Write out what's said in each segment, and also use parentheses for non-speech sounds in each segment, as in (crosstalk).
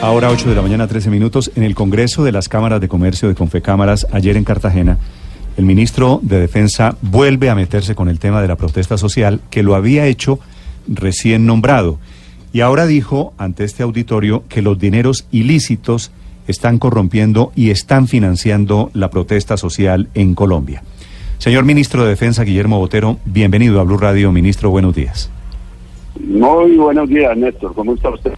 Ahora 8 de la mañana, 13 minutos. En el Congreso de las Cámaras de Comercio de Confecámaras, ayer en Cartagena, el ministro de Defensa vuelve a meterse con el tema de la protesta social que lo había hecho recién nombrado. Y ahora dijo ante este auditorio que los dineros ilícitos están corrompiendo y están financiando la protesta social en Colombia. Señor ministro de Defensa, Guillermo Botero, bienvenido a Blue Radio. Ministro, buenos días. Muy buenos días, Néstor. ¿Cómo está usted?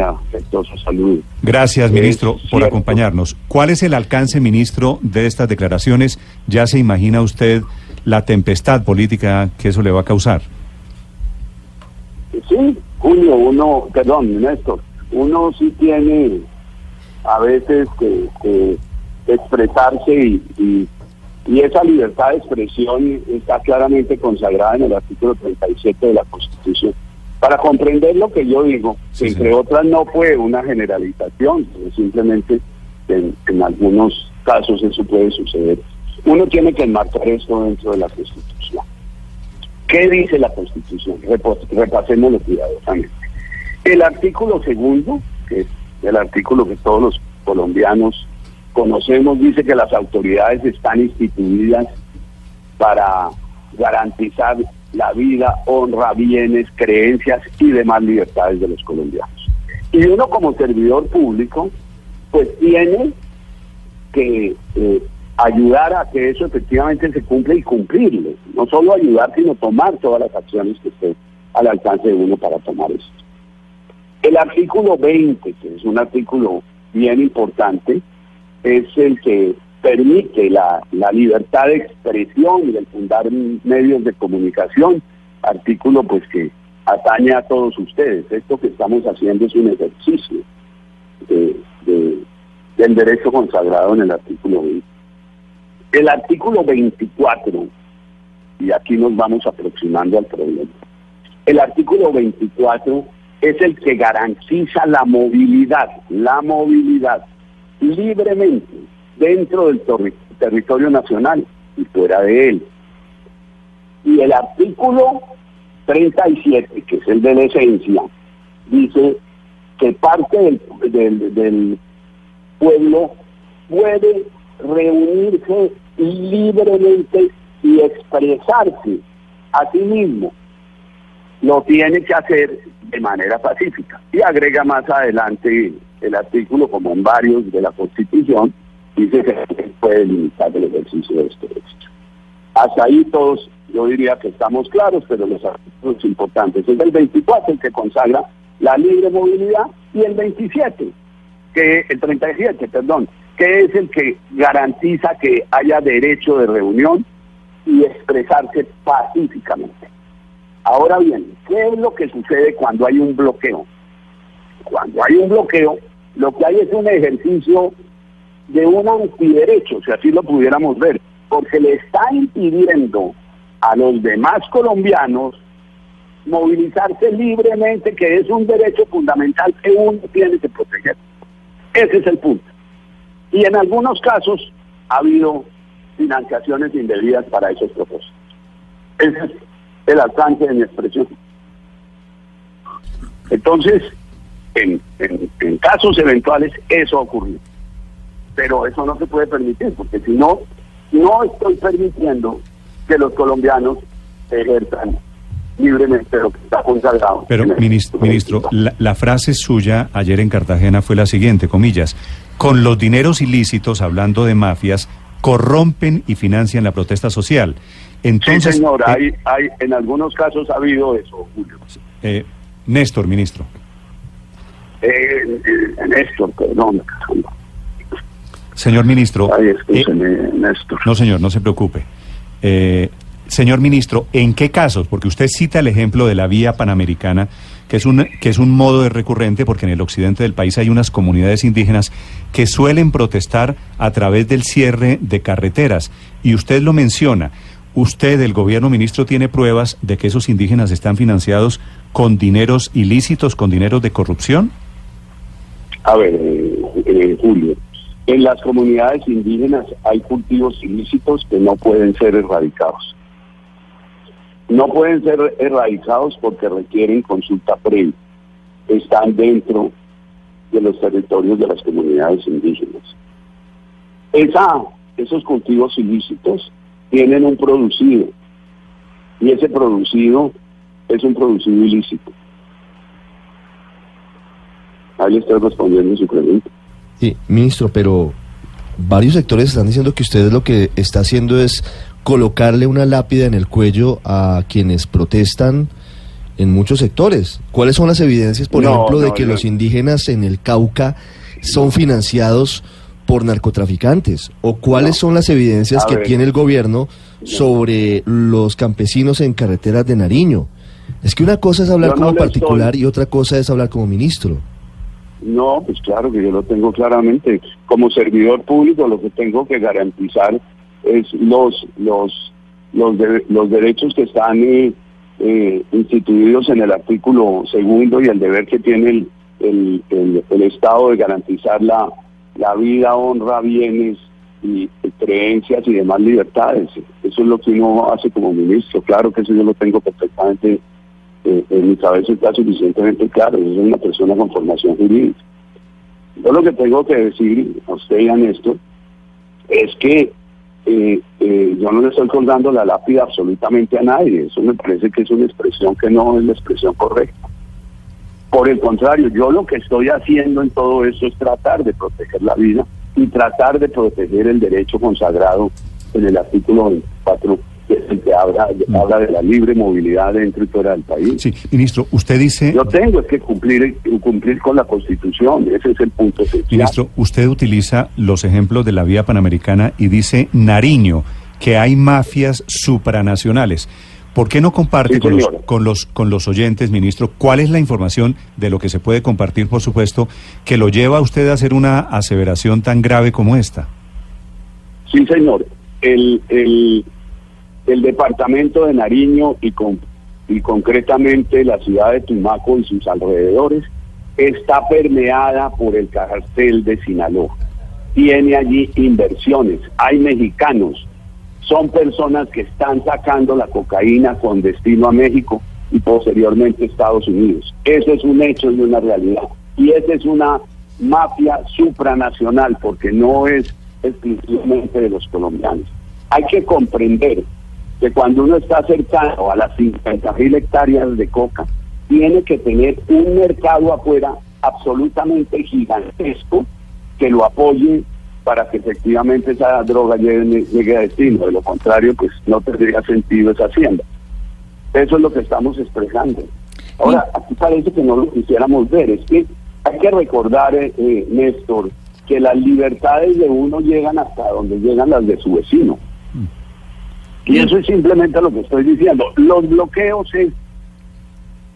Afectuoso saludo. Gracias, ministro, por acompañarnos. ¿Cuál es el alcance, ministro, de estas declaraciones? ¿Ya se imagina usted la tempestad política que eso le va a causar? Sí, Julio, uno, perdón, Néstor, uno sí tiene a veces que, expresarse y, y esa libertad de expresión está claramente consagrada en el artículo 37 de la Constitución. Para comprender lo que yo digo, entre otras no fue una generalización, simplemente en, en, algunos casos eso puede suceder. Uno tiene que enmarcar esto dentro de la Constitución. ¿Qué dice la Constitución? Repasémoslo cuidadosamente. El artículo segundo, que es el artículo que todos los colombianos conocemos, dice que las autoridades están instituidas para garantizar la vida, honra, bienes, creencias y demás libertades de los colombianos. Y uno como servidor público, pues tiene que eh, ayudar a que eso efectivamente se cumpla y cumplirlo. No solo ayudar, sino tomar todas las acciones que estén al alcance de uno para tomar esto. El artículo 20, que es un artículo bien importante, es el que permite la, libertad de expresión y el fundar medios de comunicación, artículo pues que atañe a todos ustedes. Esto que estamos haciendo es un ejercicio del derecho consagrado en el artículo 20. El artículo 24, y aquí nos vamos aproximando al problema, el artículo 24 es el que garantiza la movilidad, la movilidad libremente dentro del territorio nacional y fuera de él. Y el artículo 37, que es el de la esencia, dice que parte del, del, pueblo puede reunirse libremente y expresarse a sí mismo. Lo tiene que hacer de manera pacífica. Y agrega más adelante el artículo, como en varios de la Constitución, dice que puede limitar el ejercicio de este derecho. Hasta ahí todos, yo diría que estamos claros, pero los artículos importantes. Es el 24 el que consagra la libre movilidad y el 27, que el 37, perdón, que es el que garantiza que haya derecho de reunión y expresarse pacíficamente. Ahora bien, ¿qué es lo que sucede cuando hay un bloqueo? Cuando hay un bloqueo, lo que hay es un ejercicio de un antiderecho, si así lo pudiéramos ver, porque le está impidiendo a los demás colombianos movilizarse libremente, que es un derecho fundamental que uno tiene que proteger. Ese es el punto. Y en algunos casos ha habido financiaciones indebidas para esos propósitos. Ese es el alcance de mi expresión. Entonces, en, en, casos eventuales eso ocurrió. Pero eso no se puede permitir, porque si no, no estoy permitiendo que los colombianos ejerzan libremente lo que está consagrado. Pero, ministro, ministro la, la, frase suya ayer en Cartagena fue la siguiente, comillas, con los dineros ilícitos, hablando de mafias, corrompen y financian la protesta social. Entonces, sí, señor, eh, hay, en algunos casos ha habido eso, Julio. Eh, Néstor, ministro. Eh, eh Néstor, perdón. Señor ministro. Ay, Néstor. No, señor, no se preocupe. señor ministro, ¿en qué casos? Porque usted cita el ejemplo de la vía panamericana, que es un que es un modo de recurrente porque en el occidente del país hay unas comunidades indígenas que suelen protestar a través del cierre de carreteras y usted lo menciona. ¿Usted, el gobierno ministro, tiene pruebas de que esos indígenas están financiados con dineros ilícitos, con dineros de corrupción? A ver, eh, eh, Julio, en las comunidades indígenas hay cultivos ilícitos que no pueden ser erradicados. No pueden ser erradicados porque requieren consulta previa. Están dentro de los territorios de las comunidades indígenas. Esos cultivos ilícitos tienen un producido y ese producido es un producido ilícito. Ahí estoy respondiendo su pregunta. Sí, ministro, pero varios sectores están diciendo que usted lo que está haciendo es colocarle una lápida en el cuello a quienes protestan en muchos sectores. ¿Cuáles son las evidencias, por ejemplo, de que los indígenas en el Cauca son financiados por narcotraficantes? ¿O cuáles son las evidencias que tiene el gobierno sobre los campesinos en carreteras de Nariño? Es que una cosa es hablar como particular y otra cosa es hablar como ministro. No, pues claro que yo lo tengo claramente. Como servidor público lo que tengo que garantizar es los los los, los derechos que están eh, eh, instituidos en el artículo segundo y el deber que tiene el, el, Estado de garantizar la, la vida, honra, bienes y, creencias y demás libertades. Eso es lo que uno hace como ministro. Claro que eso yo lo tengo perfectamente eh, en mi cabeza, está suficientemente claro. Soy una persona con formación jurídica. Yo lo que tengo que decir a usted y a es que eh, eh, yo no le estoy colgando la lápida absolutamente a nadie. Eso me parece que es una expresión que no es la expresión correcta. Por el contrario, yo lo que estoy haciendo en todo eso es tratar de proteger la vida y tratar de proteger el derecho consagrado en el artículo 24 que habla, mm. habla de la libre movilidad dentro y fuera del país. Sí, ministro, usted dice... Yo tengo es que cumplir, cumplir con la Constitución, ese es el punto Ministro, usted utiliza los ejemplos de la vía panamericana y dice Nariño, que hay mafias supranacionales. ¿Por qué no comparte con, los, con, los, con los oyentes, ministro, cuál es la información de lo que se puede compartir, por supuesto, que lo lleva a usted a hacer una aseveración tan grave como esta? Sí, señor. El, el, el departamento de Nariño y, con, y concretamente la ciudad de Tumaco y sus alrededores está permeada por el cartel de Sinaloa. Tiene allí inversiones, hay mexicanos, son personas que están sacando la cocaína con destino a México y posteriormente Estados Unidos. Eso es un hecho y una realidad. Y esa es una mafia supranacional porque no es exclusivamente de los colombianos. Hay que comprender que cuando uno está cercano a las 50 mil hectáreas de coca, tiene que tener un mercado afuera absolutamente gigantesco que lo apoye para que efectivamente esa droga llegue, a destino. De lo contrario, pues no tendría sentido esa hacienda. Eso es lo que estamos expresando. Ahora, aquí parece que no lo quisiéramos ver. Es que hay que recordar, eh, eh, Néstor, que las libertades de uno llegan hasta donde llegan las de su vecino. Y eso es simplemente lo que estoy diciendo. Los bloqueos es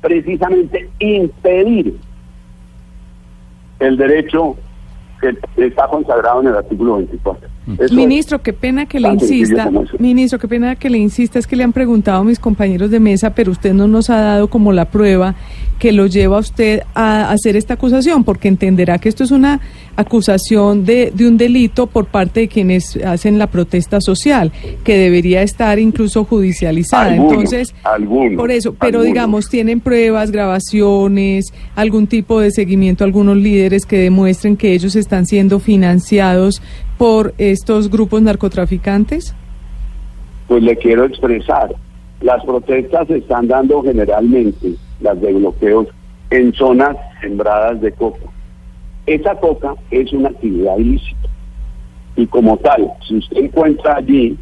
precisamente impedir el derecho que está consagrado en el artículo 24. ministro, qué pena que le insista. Ministro, qué pena que le insista. Es que le han preguntado a mis compañeros de mesa, pero usted no nos ha dado como la prueba que lo lleva a usted a hacer esta acusación, porque entenderá que esto es una acusación de, de un delito por parte de quienes hacen la protesta social, que debería estar incluso judicializada. Entonces, por eso, pero digamos, tienen pruebas, grabaciones, algún tipo de seguimiento, algunos líderes que demuestren que ellos están siendo financiados por estos grupos narcotraficantes? Pues le quiero expresar, las protestas se están dando generalmente, las de bloqueos, en zonas sembradas de coca. Esa coca es una actividad ilícita. Y como tal, si usted encuentra allí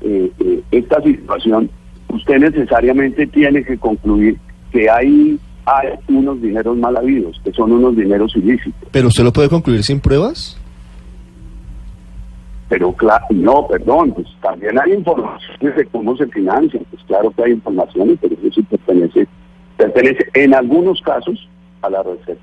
eh, eh, esta situación, usted necesariamente tiene que concluir que hay, hay unos dineros mal habidos, que son unos dineros ilícitos. ¿Pero usted lo puede concluir sin pruebas? Pero claro, no, perdón, pues también hay informaciones de cómo se financian, pues claro que hay informaciones, pero eso sí pertenece, pertenece en algunos casos a la receta.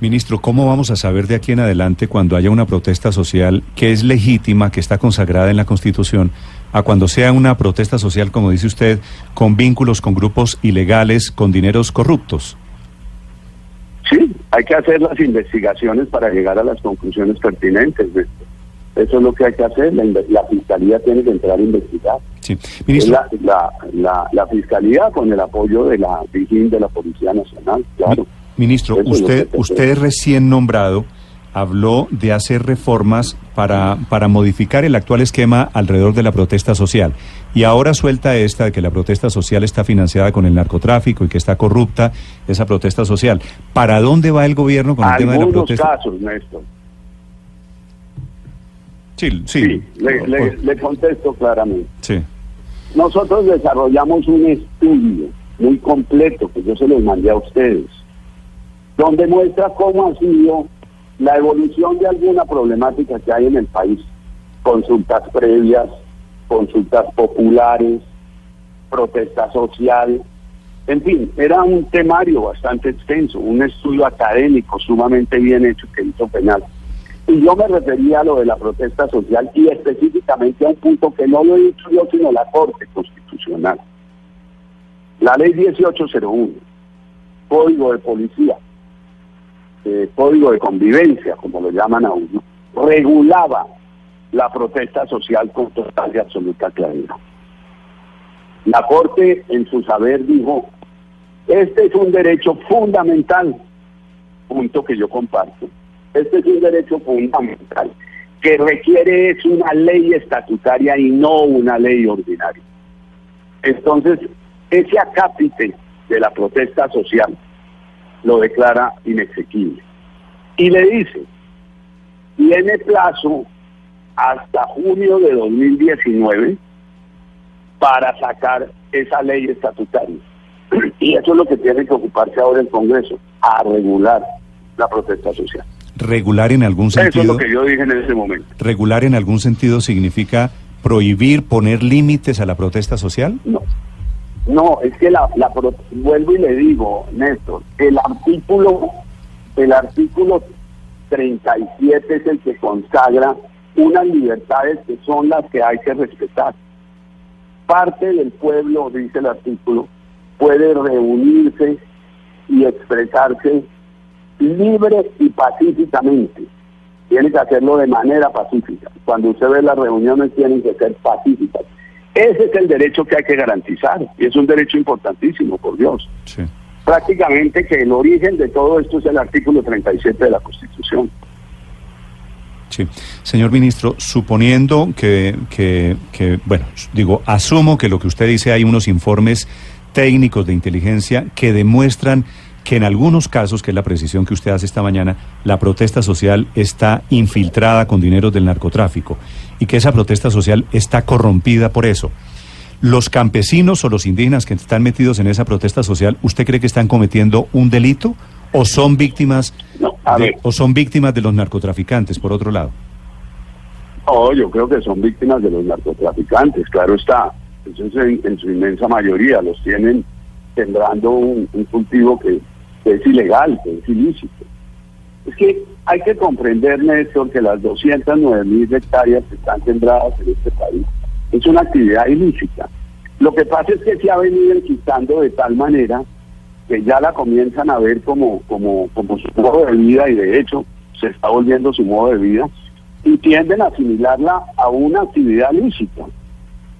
Ministro, ¿cómo vamos a saber de aquí en adelante cuando haya una protesta social que es legítima, que está consagrada en la Constitución, a cuando sea una protesta social, como dice usted, con vínculos con grupos ilegales, con dineros corruptos? Sí, hay que hacer las investigaciones para llegar a las conclusiones pertinentes. Eso es lo que hay que hacer. La, fiscalía tiene que entrar a investigar. Sí. Ministro. La, la, la, fiscalía con el apoyo de la de la Policía Nacional, claro. Ministro, usted, usted recién nombrado habló de hacer reformas para, para modificar el actual esquema alrededor de la protesta social. Y ahora suelta esta de que la protesta social está financiada con el narcotráfico y que está corrupta esa protesta social. ¿Para dónde va el gobierno con el tema de la protesta? casos, Néstor. Sí, sí. le, le, contesto claramente. Sí. Nosotros desarrollamos un estudio muy completo que yo se los mandé a ustedes, donde muestra cómo ha sido la evolución de alguna problemática que hay en el país, consultas previas, consultas populares, protesta social, en fin, era un temario bastante extenso, un estudio académico sumamente bien hecho que hizo Penal. Y yo me refería a lo de la protesta social y específicamente a un punto que no lo he dicho sino la Corte Constitucional. La ley 1801, Código de Policía, eh, código de convivencia, como lo llaman aún, regulaba la protesta social con total y absoluta claridad. La Corte en su saber dijo, este es un derecho fundamental, punto que yo comparto, este es un derecho fundamental que requiere es una ley estatutaria y no una ley ordinaria. Entonces, ese acápite de la protesta social lo declara inexequible. Y le dice, tiene plazo hasta junio de 2019 para sacar esa ley estatutaria. (clears throat) Y eso es lo que tiene que ocuparse ahora el Congreso, a regular la protesta social. Regular en algún sentido. Eso es lo que yo dije en ese momento. Regular en algún sentido significa prohibir, poner límites a la protesta social. No, no, es que la, la vuelvo y le digo, Néstor, el artículo, el artículo 37 es el que consagra unas libertades que son las que hay que respetar. Parte del pueblo, dice el artículo, puede reunirse y expresarse libre y pacíficamente. Tiene que hacerlo de manera pacífica. Cuando usted ve las reuniones tienen que ser pacíficas. Ese es el derecho que hay que garantizar y es un derecho importantísimo, por Dios. Prácticamente que el origen de todo esto es el artículo 37 de la Constitución. Sí. Señor ministro, suponiendo que, que, que, bueno, digo, asumo que lo que usted dice hay unos informes técnicos de inteligencia que demuestran que en algunos casos, que es la precisión que usted hace esta mañana, la protesta social está infiltrada con dinero del narcotráfico y que esa protesta social está corrompida por eso. ¿Los campesinos o los indígenas que están metidos en esa protesta social, usted cree que están cometiendo un delito o son víctimas de, o son víctimas de los narcotraficantes, por otro lado? Oh, yo creo que son víctimas de los narcotraficantes, claro está. Eso en, su inmensa mayoría los tienen sembrando un cultivo que, que es ilegal, que es ilícito. Es que hay que comprender, Néstor, que las 209 mil hectáreas que están sembradas en este país es una actividad ilícita. Lo que pasa es que se ha venido enquistando de tal manera que ya la comienzan a ver como, como, como su modo de vida y de hecho se está volviendo su modo de vida y tienden a asimilarla a una actividad lícita,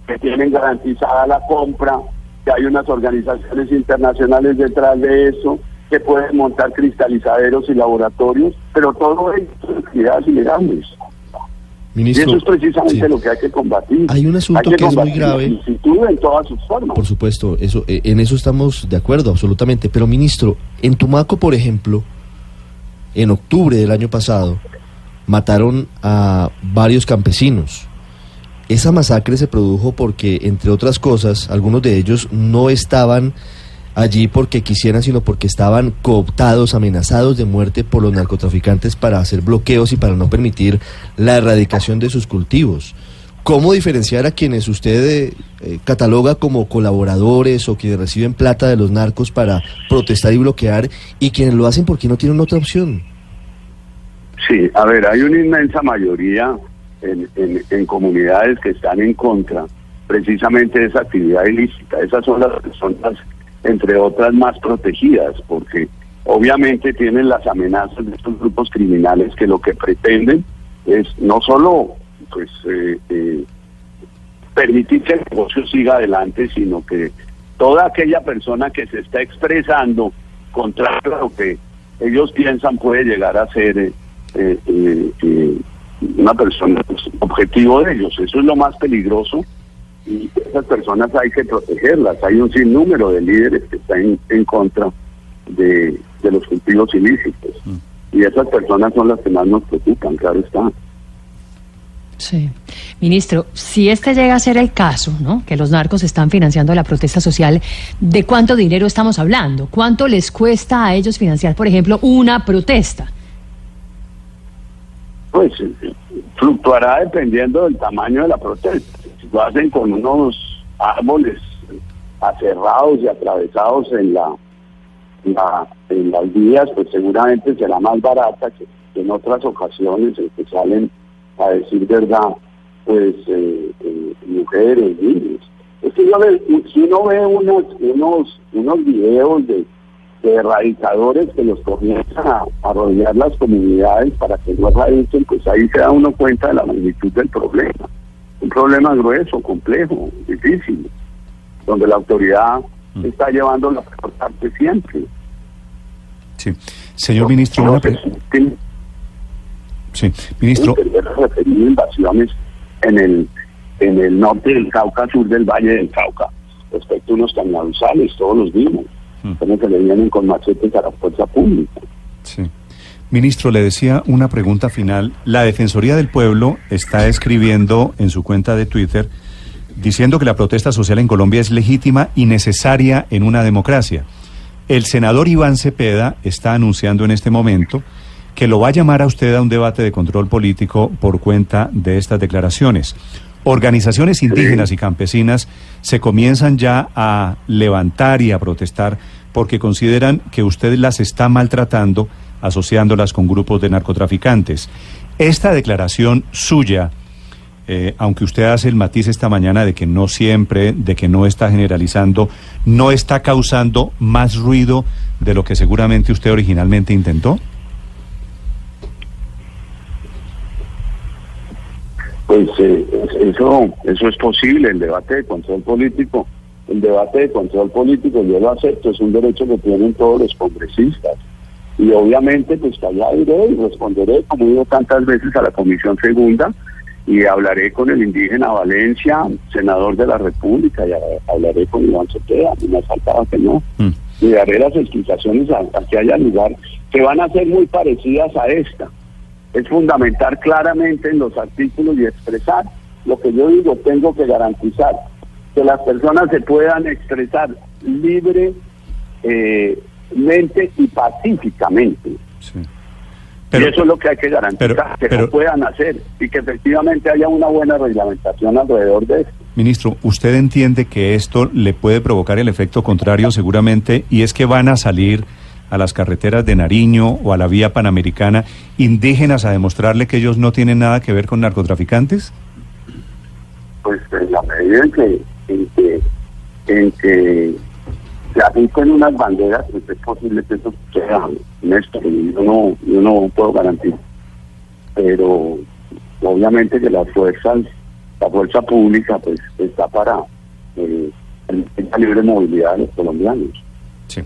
que tienen garantizada la compra, que hay unas organizaciones internacionales detrás de eso, que pueden montar cristalizaderos y laboratorios, pero todo son actividades ilegales. y eso es precisamente lo que hay que combatir. Hay un asunto que, es muy grave. en todas sus formas. Por supuesto, eso, eh, en eso estamos de acuerdo, absolutamente. Pero, ministro, en Tumaco, por ejemplo, en octubre del año pasado, mataron a varios campesinos. Esa masacre se produjo porque, entre otras cosas, algunos de ellos no estaban allí porque quisieran, sino porque estaban cooptados, amenazados de muerte por los narcotraficantes para hacer bloqueos y para no permitir la erradicación de sus cultivos. ¿Cómo diferenciar a quienes usted eh, eh, cataloga como colaboradores o quienes reciben plata de los narcos para protestar y bloquear y quienes lo hacen porque no tienen otra opción? Sí, a ver, hay una inmensa mayoría en, en comunidades que están en contra precisamente de esa actividad ilícita. Esas son las personas entre otras más protegidas, porque obviamente tienen las amenazas de estos grupos criminales que lo que pretenden es no solo pues eh, eh, permitir que el negocio siga adelante, sino que toda aquella persona que se está expresando contra lo que ellos piensan puede llegar a ser eh, eh, una persona pues, objetivo de ellos. Eso es lo más peligroso y esas personas hay que protegerlas. Hay un sinnúmero de líderes que están en, contra de, los cultivos ilícitos. Mm. Y esas personas son las que más nos preocupan, claro está. Sí. Ministro, si este llega a ser el caso, ¿no? Que los narcos están financiando la protesta social, ¿de cuánto dinero estamos hablando? ¿Cuánto les cuesta a ellos financiar, por ejemplo, una protesta? Pues fluctuará dependiendo del tamaño de la protesta. Lo hacen con unos árboles aserrados y atravesados en la, en las vías, pues seguramente será más barata que, en otras ocasiones en que salen a decir verdad, pues eh, eh, mujeres, niños. Es que si uno ve unos, unos, unos videos de, erradicadores que los comienzan a, rodear las comunidades para que no erradiquen, pues ahí se da uno cuenta de la magnitud del problema. Un problema grueso, complejo, difícil, donde la autoridad mm. está llevando la parte siempre. Sí. Señor ministro, una Sí, ministro. invasiones en el, en el norte del Cauca, sur del Valle del Cauca, respecto a unos cañaduzales, todos los vimos, mm. como que le vienen con machetes a la fuerza pública. Sí. Ministro, le decía una pregunta final. La Defensoría del Pueblo está escribiendo en su cuenta de Twitter diciendo que la protesta social en Colombia es legítima y necesaria en una democracia. El senador Iván Cepeda está anunciando en este momento que lo va a llamar a usted a un debate de control político por cuenta de estas declaraciones. Organizaciones indígenas y campesinas se comienzan ya a levantar y a protestar porque consideran que usted las está maltratando asociándolas con grupos de narcotraficantes. Esta declaración suya, eh, aunque usted hace el matiz esta mañana de que no siempre, de que no está generalizando, no está causando más ruido de lo que seguramente usted originalmente intentó. pues eh, eso, eso es posible, el debate de control político, el debate de control político, yo lo acepto, es un derecho que tienen todos los congresistas. Y obviamente, pues allá iré y responderé, como digo tantas veces, a la Comisión Segunda y hablaré con el indígena Valencia, senador de la República, y hablaré con Iván y me faltaba que no. Mm. Y daré las explicaciones a, que haya lugar, que van a ser muy parecidas a esta es fundamental claramente en los artículos y expresar lo que yo digo, tengo que garantizar que las personas se puedan expresar libremente eh, y pacíficamente. y eso es lo que hay que garantizar, que lo puedan hacer y que efectivamente haya una buena reglamentación alrededor de esto. Ministro, ¿usted entiende que esto le puede provocar el efecto contrario seguramente y es que van a salir a las carreteras de Nariño o a la vía panamericana indígenas a demostrarle que ellos no tienen nada que ver con narcotraficantes? Pues en la medida en que, en que, en que se apliquen unas banderas, pues es posible que eso sea Néstor, yo no, yo no puedo garantizar. Pero obviamente que las fuerzas, la fuerza pública, pues está para eh, la libre movilidad de los colombianos. Sí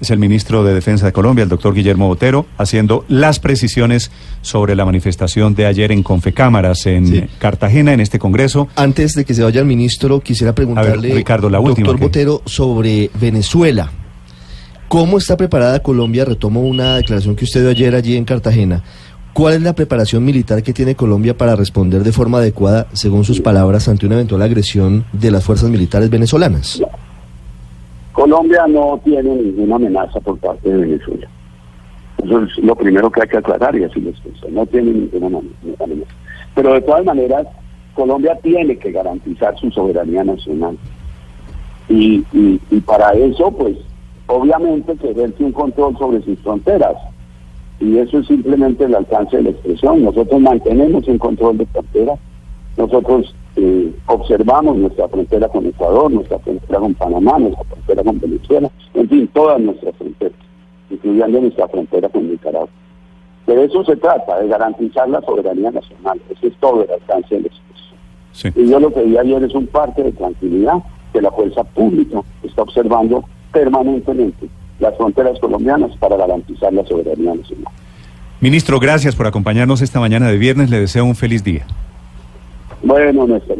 es el ministro de Defensa de Colombia, el doctor Guillermo Botero, haciendo las precisiones sobre la manifestación de ayer en Confecámaras, en Cartagena, en este Congreso. Antes de que se vaya el ministro, quisiera preguntarle, Ricardo, la doctor Botero, sobre Venezuela. ¿Cómo está preparada Colombia? Retomo una declaración que usted dio ayer allí en Cartagena. ¿Cuál es la preparación militar que tiene Colombia para responder de forma adecuada, según sus palabras, ante una eventual agresión de las fuerzas militares venezolanas? Colombia no tiene ninguna amenaza por parte de Venezuela. Eso es lo primero que hay que aclarar y así lo estoy. No tiene ninguna amenaza. Pero de todas maneras, Colombia tiene que garantizar su soberanía nacional. Y, y, para eso, pues, obviamente que ejerce un control sobre sus fronteras. Y eso es simplemente el alcance de la expresión. Nosotros mantenemos un control de fronteras. Nosotros eh, observamos nuestra frontera con Ecuador, nuestra frontera con Panamá, nuestra frontera con Venezuela, en fin, todas nuestras fronteras, incluyendo nuestra frontera con Nicaragua. De eso se trata, de garantizar la soberanía nacional. Ese es todo el alcance del expreso. Y yo lo que vi ayer es un parte de tranquilidad que la fuerza pública está observando permanentemente las fronteras colombianas para garantizar la soberanía nacional. Ministro, gracias por acompañarnos esta mañana de viernes. Le deseo un feliz día. Bueno, Néstor.